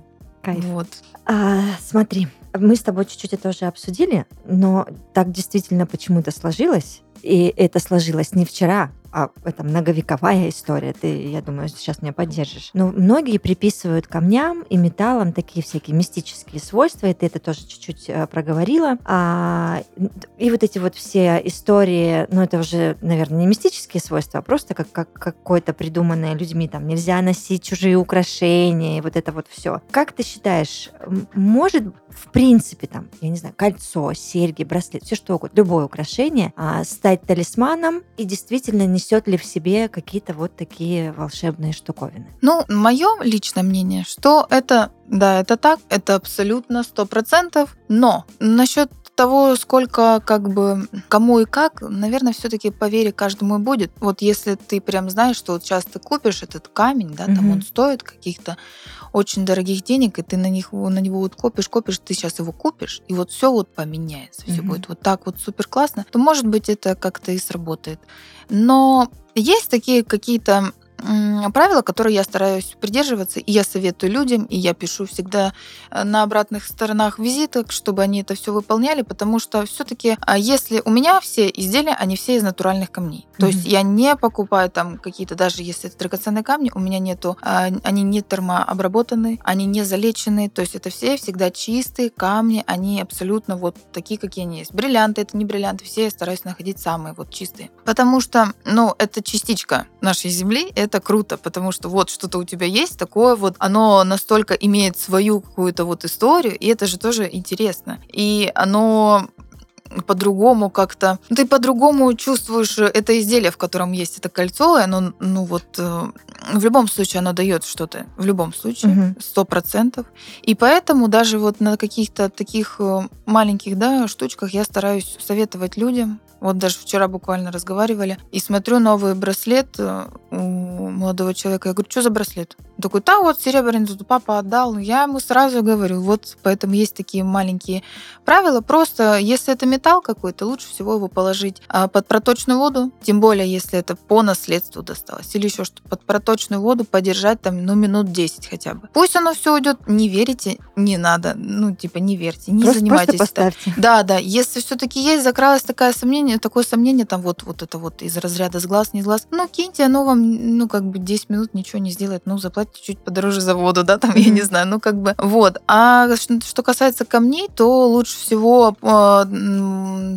Кайф. Вот. А, смотри, мы с тобой чуть-чуть это уже обсудили, но так действительно почему-то сложилось. И это сложилось не вчера, а это многовековая история, ты, я думаю, сейчас меня поддержишь. Но многие приписывают камням и металлам такие всякие мистические свойства, и ты это тоже чуть-чуть э, проговорила. А, и вот эти вот все истории, ну это уже, наверное, не мистические свойства, а просто как, как какое-то придуманное людьми, там нельзя носить чужие украшения, и вот это вот все. Как ты считаешь, может в принципе там, я не знаю, кольцо, серьги, браслет, все что угодно, любое украшение а, стать талисманом и действительно несет ли в себе какие-то вот такие волшебные штуковины? Ну, мое личное мнение, что это, да, это так, это абсолютно сто процентов, но насчет того, сколько как бы кому и как, наверное, все-таки по вере каждому и будет. Вот если ты прям знаешь, что вот сейчас ты купишь этот камень, да, там угу. он стоит каких-то очень дорогих денег, и ты на них на него вот копишь, копишь, ты сейчас его купишь, и вот все вот поменяется, все угу. будет вот так вот супер классно, то может быть это как-то и сработает. Но есть такие какие-то правила, которые я стараюсь придерживаться, и я советую людям, и я пишу всегда э, на обратных сторонах визиток, чтобы они это все выполняли, потому что все-таки, а если у меня все изделия, они все из натуральных камней. То mm-hmm. есть я не покупаю там какие-то, даже если это драгоценные камни, у меня нету, а, они не термообработаны, они не залечены, то есть это все всегда чистые камни, они абсолютно вот такие, какие они есть. Бриллианты, это не бриллианты, все я стараюсь находить самые вот чистые. Потому что, ну, это частичка нашей земли, это круто, потому что вот что-то у тебя есть такое вот, оно настолько имеет свою какую-то вот историю, и это же тоже интересно. И оно по-другому как-то... Ну, ты по-другому чувствуешь это изделие, в котором есть это кольцо, и оно, ну вот, э, в любом случае оно дает что-то. В любом случае, сто процентов. И поэтому даже вот на каких-то таких э, маленьких, да, штучках я стараюсь советовать людям, вот даже вчера буквально разговаривали, и смотрю новый браслет э, у молодого человека. Я говорю, что за браслет? Он такой, да, вот серебряный тут папа отдал. Я ему сразу говорю, вот поэтому есть такие маленькие правила. Просто, если это металл какой-то, лучше всего его положить а, под проточную воду, тем более, если это по наследству досталось, или еще что под проточную воду подержать там, ну, минут 10 хотя бы. Пусть оно все уйдет, не верите, не надо, ну, типа, не верьте, не просто, занимайтесь. Просто поставьте. Да, да, если все-таки есть, закралось такое сомнение, сомнение, такое сомнение, там вот, вот это вот из разряда с глаз, не с глаз. Ну, киньте, оно вам, ну, как бы 10 минут ничего не сделает. Ну, заплатите чуть подороже за воду, да, там, я не знаю, ну, как бы, вот. А что касается камней, то лучше всего, а,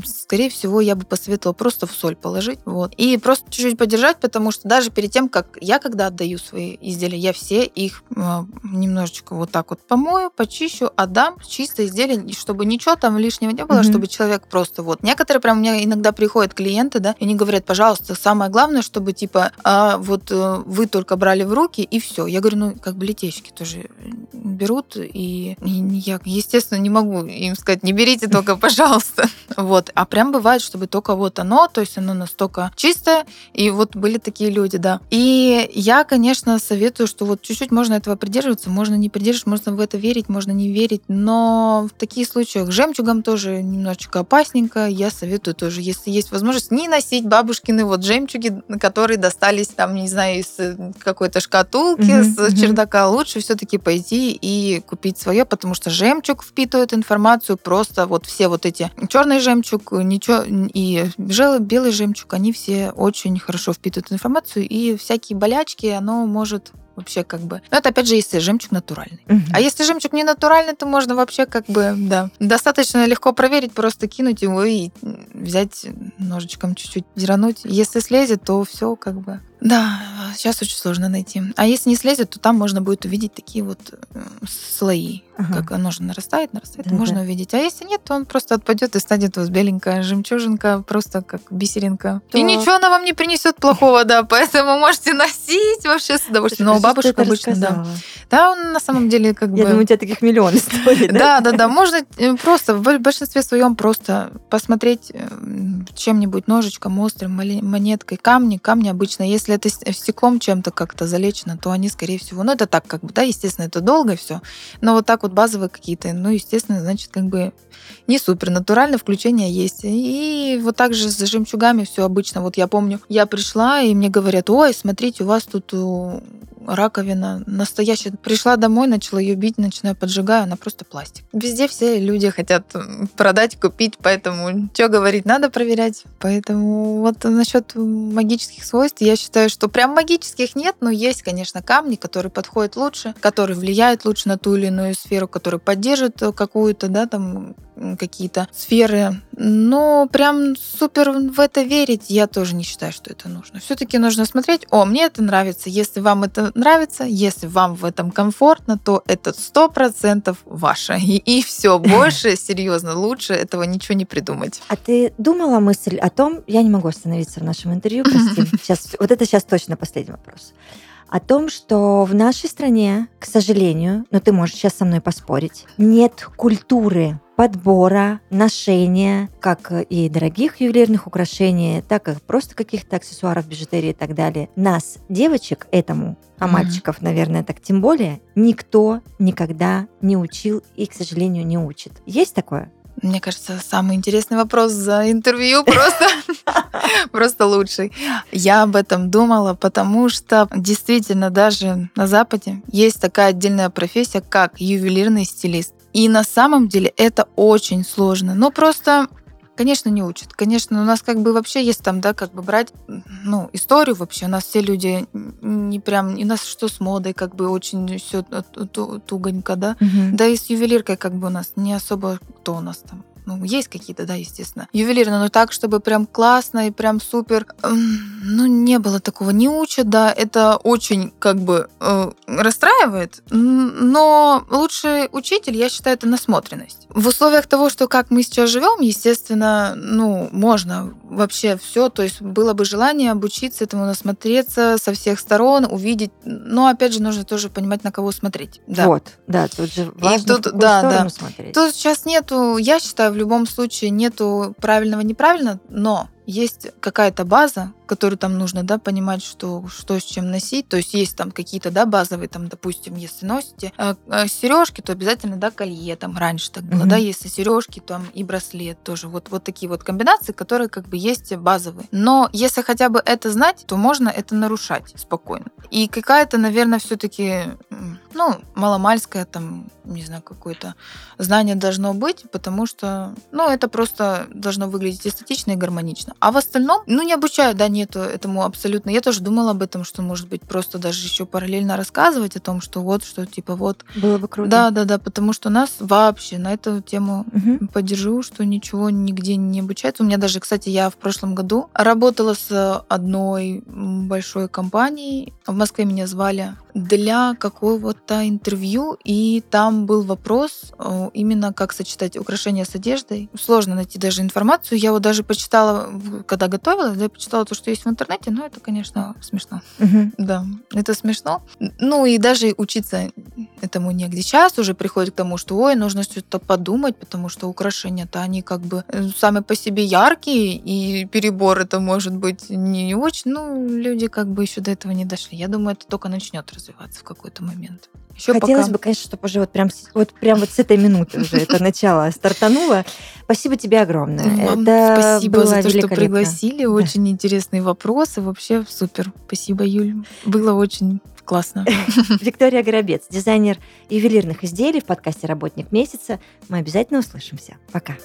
скорее всего, я бы посоветовала просто в соль положить, вот. И просто чуть-чуть подержать, потому что даже перед тем, как я когда отдаю свои изделия, я все их а, немножечко вот так вот помою, почищу, отдам чистое изделие, чтобы ничего там лишнего не было, mm-hmm. чтобы человек просто вот. Некоторые прям у меня иногда когда приходят клиенты, да, и они говорят, пожалуйста, самое главное, чтобы типа а, вот э, вы только брали в руки и все. Я говорю, ну как бы летечки тоже берут, и, и я, естественно, не могу им сказать, не берите только, пожалуйста. Вот. А прям бывает, чтобы только вот оно, то есть оно настолько чистое, и вот были такие люди, да. И я, конечно, советую, что вот чуть-чуть можно этого придерживаться, можно не придерживаться, можно в это верить, можно не верить, но в таких случаях жемчугом тоже немножечко опасненько. Я советую тоже, если есть возможность, не носить бабушкины вот жемчуги, которые достались там, не знаю, из э, какой-то шкатулки, mm-hmm, с чердака. Лучше все-таки пойти и купить свое, потому что жемчуг впитывает информацию просто вот все вот эти черный жемчуг, ничего и белый жемчуг, они все очень хорошо впитывают информацию и всякие болячки, оно может вообще как бы. Но это опять же, если жемчуг натуральный. Угу. А если жемчуг не натуральный, то можно вообще как бы, да, достаточно легко проверить, просто кинуть его и взять ножичком чуть-чуть зерануть. Если слезет, то все как бы да, сейчас очень сложно найти. А если не слезет, то там можно будет увидеть такие вот э, слои. Ага. Как оно же нарастает, нарастает, да, можно да. увидеть. А если нет, то он просто отпадет и станет у вас беленькая жемчужинка, просто как бисеринка. Так. И ничего она вам не принесет плохого, да, поэтому можете носить вообще с удовольствием. Но бабушка обычно, да. Да, он на самом деле как бы... Я думаю, у тебя таких миллион историй, да? Да, да, да. Можно э, просто в большинстве своем просто посмотреть э, чем-нибудь ножичком, острым, монеткой, камни. Камни обычно, если если это стеклом чем-то как-то залечено, то они, скорее всего, ну, это так, как бы, да, естественно, это долго все, но вот так вот базовые какие-то, ну, естественно, значит, как бы не супер, натуральное включение есть. И вот так же с жемчугами все обычно. Вот я помню, я пришла, и мне говорят, ой, смотрите, у вас тут раковина настоящая. Пришла домой, начала ее бить, начинаю поджигаю, она просто пластик. Везде все люди хотят продать, купить, поэтому что говорить, надо проверять. Поэтому вот насчет магических свойств, я считаю, что прям магических нет, но есть, конечно, камни, которые подходят лучше, которые влияют лучше на ту или иную сферу, которые поддерживают какую-то, да, там какие-то сферы. Но прям супер в это верить я тоже не считаю, что это нужно. Все-таки нужно смотреть, о, мне это нравится. Если вам это нравится, если вам в этом комфортно, то это сто процентов ваше. И, и все, больше, серьезно, лучше этого ничего не придумать. А ты думала мысль о том, я не могу остановиться в нашем интервью, прости, сейчас, вот это сейчас точно последний вопрос о том, что в нашей стране, к сожалению, но ты можешь сейчас со мной поспорить, нет культуры подбора, ношения, как и дорогих ювелирных украшений, так и просто каких-то аксессуаров, бижутерии и так далее. Нас, девочек, этому, а мальчиков, наверное, так тем более, никто никогда не учил и, к сожалению, не учит. Есть такое? Мне кажется, самый интересный вопрос за интервью просто, просто лучший. Я об этом думала, потому что действительно даже на Западе есть такая отдельная профессия, как ювелирный стилист. И на самом деле это очень сложно. Но просто Конечно, не учат. Конечно, у нас как бы вообще есть там, да, как бы брать, ну, историю вообще. У нас все люди не прям, у нас что с модой, как бы очень все тугонько, да. Угу. Да и с ювелиркой как бы у нас не особо кто у нас там ну, есть какие-то, да, естественно, ювелирные, но так, чтобы прям классно и прям супер, ну, не было такого. Не учат, да, это очень как бы э, расстраивает, но лучший учитель, я считаю, это насмотренность. В условиях того, что как мы сейчас живем, естественно, ну, можно вообще все, то есть было бы желание обучиться этому, насмотреться со всех сторон, увидеть, но опять же нужно тоже понимать, на кого смотреть. Да. Вот, да, тут же важно, и тут, да, да. смотреть. Тут сейчас нету, я считаю, в любом случае нету правильного неправильно, но есть какая-то база, которую там нужно, да, понимать, что, что с чем носить. То есть есть там какие-то, да, базовые, там, допустим, если носите э, э, сережки, то обязательно, да, колье, там, раньше так было, mm-hmm. да, если сережки, там, и браслет тоже. Вот, вот такие вот комбинации, которые как бы есть базовые. Но если хотя бы это знать, то можно это нарушать спокойно. И какая-то, наверное, все-таки, ну, маломальская там, не знаю, какое-то знание должно быть, потому что, ну, это просто должно выглядеть эстетично и гармонично. А в остальном, ну, не обучаю, да, нету этому абсолютно. Я тоже думала об этом, что, может быть, просто даже еще параллельно рассказывать о том, что вот, что типа вот. Было бы круто. Да, да, да, потому что нас вообще на эту тему угу. поддержу, что ничего нигде не обучается. У меня даже, кстати, я в прошлом году работала с одной большой компанией. В Москве меня звали для какого-то интервью, и там был вопрос э, именно как сочетать украшения с одеждой. Сложно найти даже информацию. Я вот даже почитала, когда готовилась, я почитала то, что есть в интернете, но это, конечно, смешно. Угу. Да, это смешно. Ну и даже учиться этому негде. Сейчас уже приходит к тому, что, ой, нужно что-то подумать, потому что украшения-то они как бы э, сами по себе яркие, и перебор это может быть не очень. Ну, люди как бы еще до этого не дошли. Я думаю, это только начнет развиваться в какой-то момент. Еще Хотелось пока... бы, конечно, чтобы уже вот прям, вот прям вот с этой минуты уже это начало стартануло. Спасибо тебе огромное. Вам это спасибо за то, что пригласили. Очень интересные вопросы. Вообще супер. Спасибо, Юль. Было очень классно. Виктория Горобец, дизайнер ювелирных изделий в подкасте «Работник месяца». Мы обязательно услышимся. Пока.